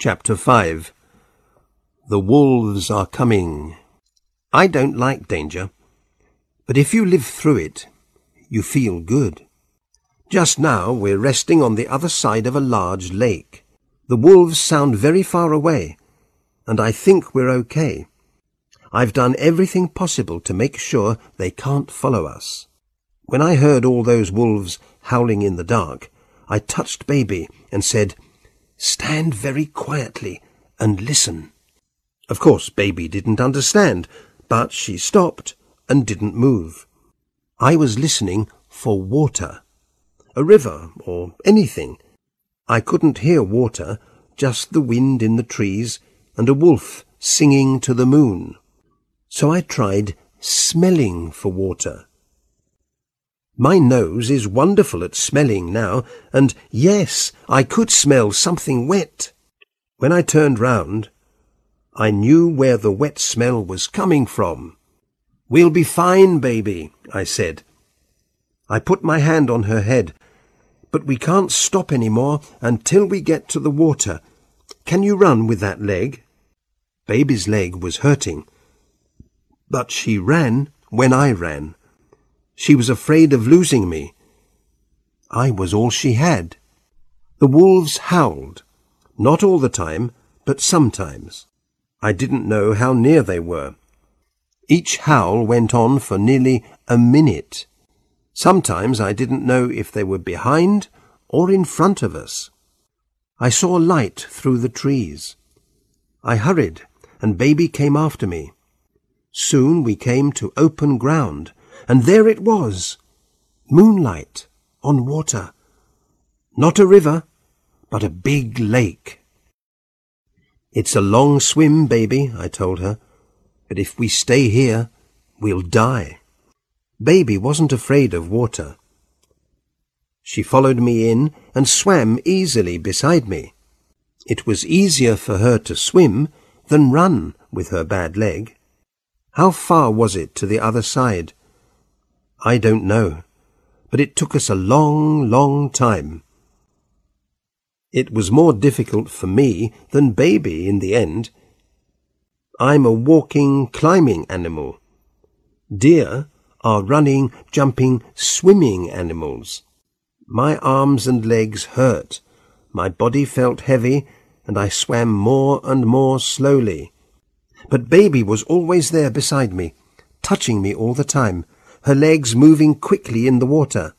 Chapter 5 The Wolves Are Coming I don't like danger, but if you live through it, you feel good. Just now we're resting on the other side of a large lake. The wolves sound very far away, and I think we're okay. I've done everything possible to make sure they can't follow us. When I heard all those wolves howling in the dark, I touched Baby and said, Stand very quietly and listen. Of course, Baby didn't understand, but she stopped and didn't move. I was listening for water. A river or anything. I couldn't hear water, just the wind in the trees and a wolf singing to the moon. So I tried smelling for water. My nose is wonderful at smelling now, and yes, I could smell something wet. When I turned round, I knew where the wet smell was coming from. We'll be fine, baby, I said. I put my hand on her head. But we can't stop any more until we get to the water. Can you run with that leg? Baby's leg was hurting. But she ran when I ran. She was afraid of losing me. I was all she had. The wolves howled, not all the time, but sometimes. I didn't know how near they were. Each howl went on for nearly a minute. Sometimes I didn't know if they were behind or in front of us. I saw light through the trees. I hurried, and baby came after me. Soon we came to open ground, and there it was, moonlight on water. Not a river, but a big lake. It's a long swim, baby, I told her, but if we stay here, we'll die. Baby wasn't afraid of water. She followed me in and swam easily beside me. It was easier for her to swim than run with her bad leg. How far was it to the other side? I don't know, but it took us a long, long time. It was more difficult for me than baby in the end. I'm a walking, climbing animal. Deer are running, jumping, swimming animals. My arms and legs hurt. My body felt heavy, and I swam more and more slowly. But baby was always there beside me, touching me all the time her legs moving quickly in the water.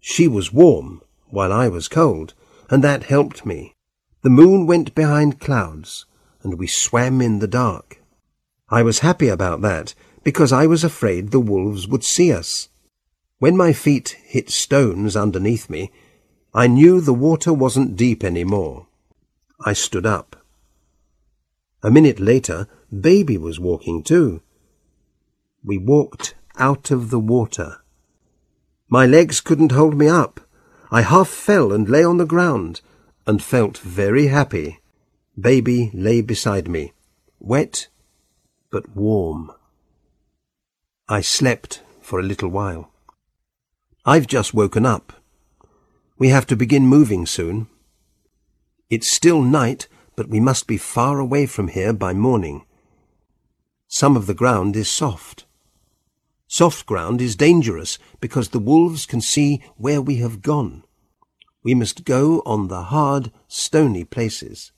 She was warm, while I was cold, and that helped me. The moon went behind clouds, and we swam in the dark. I was happy about that, because I was afraid the wolves would see us. When my feet hit stones underneath me, I knew the water wasn't deep any more. I stood up. A minute later, Baby was walking too. We walked out of the water. My legs couldn't hold me up. I half fell and lay on the ground, and felt very happy. Baby lay beside me, wet but warm. I slept for a little while. I've just woken up. We have to begin moving soon. It's still night, but we must be far away from here by morning. Some of the ground is soft. Soft ground is dangerous because the wolves can see where we have gone. We must go on the hard, stony places.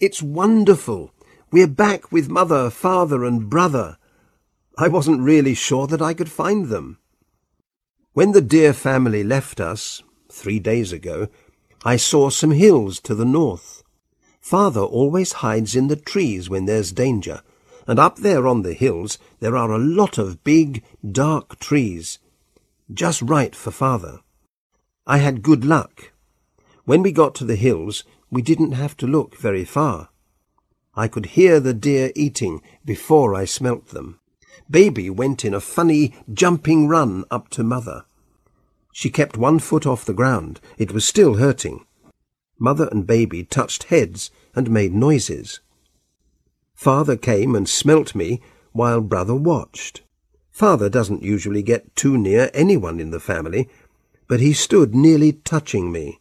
It's wonderful. We're back with mother, father, and brother. I wasn't really sure that I could find them. When the deer family left us, three days ago, I saw some hills to the north. Father always hides in the trees when there's danger, and up there on the hills there are a lot of big, dark trees. Just right for father. I had good luck. When we got to the hills, we didn't have to look very far. I could hear the deer eating before I smelt them. Baby went in a funny, jumping run up to mother. She kept one foot off the ground. It was still hurting. Mother and baby touched heads and made noises. Father came and smelt me while brother watched. Father doesn't usually get too near anyone in the family, but he stood nearly touching me.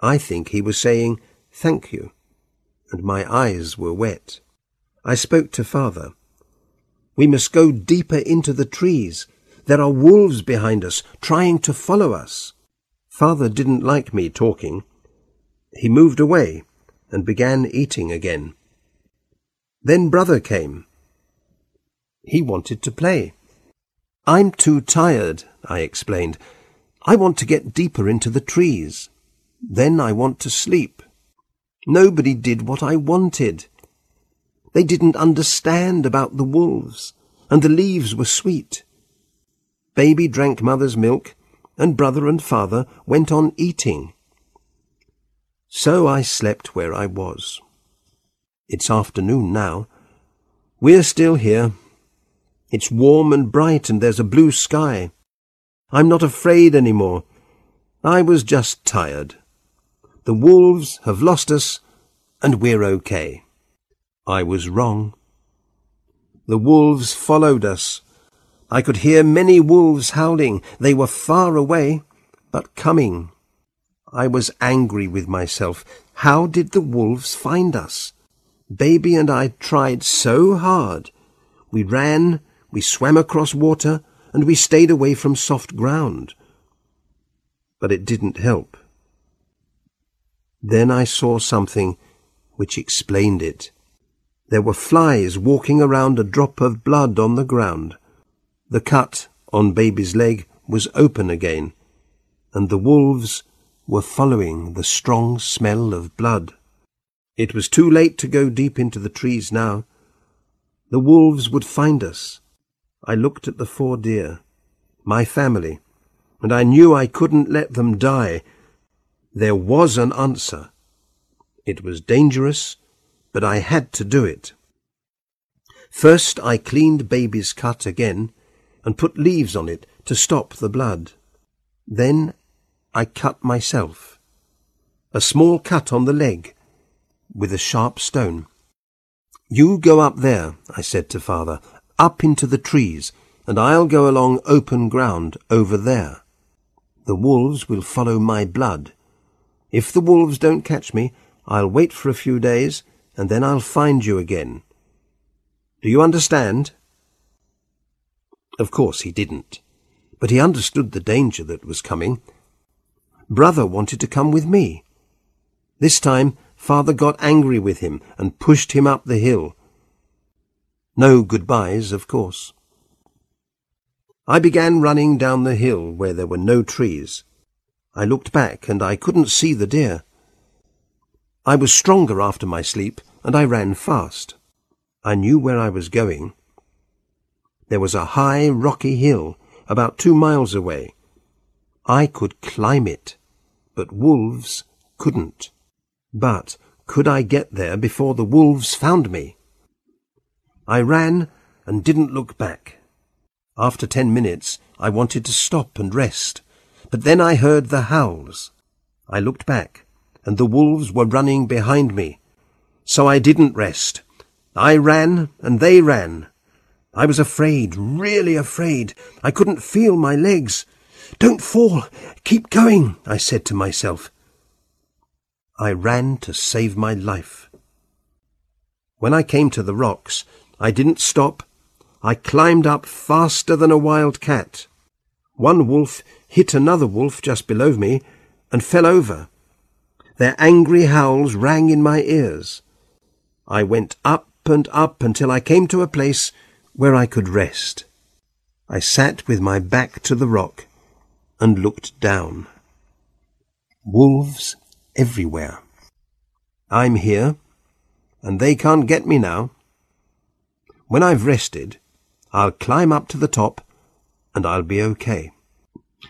I think he was saying thank you. and my eyes were wet. I spoke to father. We must go deeper into the trees. There are wolves behind us, trying to follow us. Father didn't like me talking. He moved away and began eating again. Then brother came. He wanted to play. I'm too tired, I explained. I want to get deeper into the trees. Then I want to sleep. Nobody did what I wanted. They didn't understand about the wolves, and the leaves were sweet. Baby drank mother's milk, and brother and father went on eating. So I slept where I was. It's afternoon now. We're still here. It's warm and bright, and there's a blue sky. I'm not afraid any more. I was just tired. The wolves have lost us, and we're okay. I was wrong. The wolves followed us. I could hear many wolves howling. They were far away, but coming. I was angry with myself. How did the wolves find us? Baby and I tried so hard. We ran, we swam across water, and we stayed away from soft ground. But it didn't help. Then I saw something which explained it. There were flies walking around a drop of blood on the ground. The cut on baby's leg was open again, and the wolves were following the strong smell of blood. It was too late to go deep into the trees now. The wolves would find us. I looked at the four deer, my family, and I knew I couldn't let them die. There was an answer. It was dangerous, but I had to do it. First I cleaned baby's cut again and put leaves on it to stop the blood. Then I cut myself. A small cut on the leg with a sharp stone. You go up there, I said to father, up into the trees, and I'll go along open ground over there. The wolves will follow my blood. If the wolves don't catch me, I'll wait for a few days, and then I'll find you again. Do you understand? Of course he didn't, but he understood the danger that was coming. Brother wanted to come with me. This time, father got angry with him and pushed him up the hill. No goodbyes, of course. I began running down the hill where there were no trees. I looked back and I couldn't see the deer. I was stronger after my sleep, and I ran fast. I knew where I was going. There was a high, rocky hill about two miles away. I could climb it, but wolves couldn't. But could I get there before the wolves found me? I ran and didn't look back. After ten minutes, I wanted to stop and rest, but then I heard the howls. I looked back and the wolves were running behind me. So I didn't rest. I ran, and they ran. I was afraid, really afraid. I couldn't feel my legs. Don't fall. Keep going, I said to myself. I ran to save my life. When I came to the rocks, I didn't stop. I climbed up faster than a wild cat. One wolf hit another wolf just below me and fell over. Their angry howls rang in my ears. I went up and up until I came to a place where I could rest. I sat with my back to the rock and looked down. Wolves everywhere. I'm here, and they can't get me now. When I've rested, I'll climb up to the top, and I'll be okay.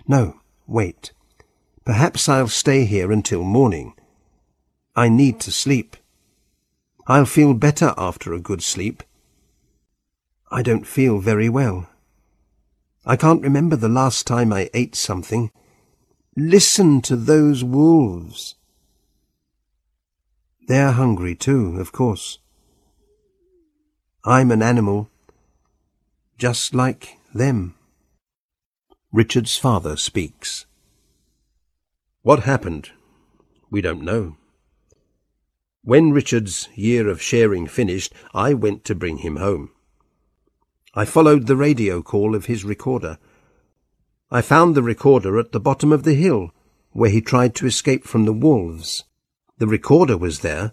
No, wait. Perhaps I'll stay here until morning. I need to sleep. I'll feel better after a good sleep. I don't feel very well. I can't remember the last time I ate something. Listen to those wolves. They're hungry too, of course. I'm an animal, just like them. Richard's father speaks. What happened? We don't know. When Richard's year of sharing finished, I went to bring him home. I followed the radio call of his recorder. I found the recorder at the bottom of the hill, where he tried to escape from the wolves. The recorder was there,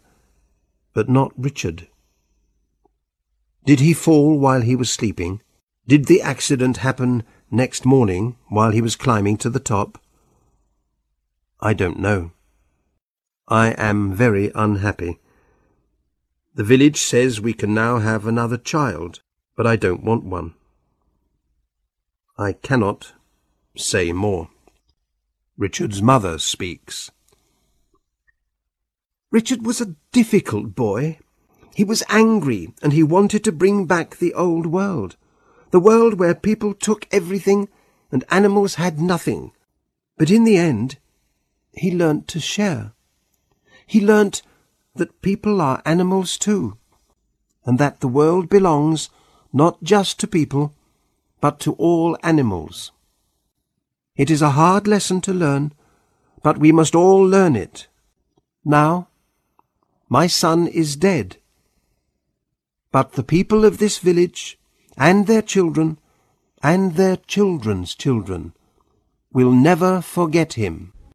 but not Richard. Did he fall while he was sleeping? Did the accident happen next morning while he was climbing to the top? I don't know. I am very unhappy. The village says we can now have another child, but I don't want one. I cannot say more. Richard's mother speaks. Richard was a difficult boy. He was angry and he wanted to bring back the old world. The world where people took everything and animals had nothing. But in the end, he learnt to share. He learnt that people are animals too, and that the world belongs not just to people, but to all animals. It is a hard lesson to learn, but we must all learn it. Now, my son is dead. But the people of this village, and their children, and their children's children, will never forget him.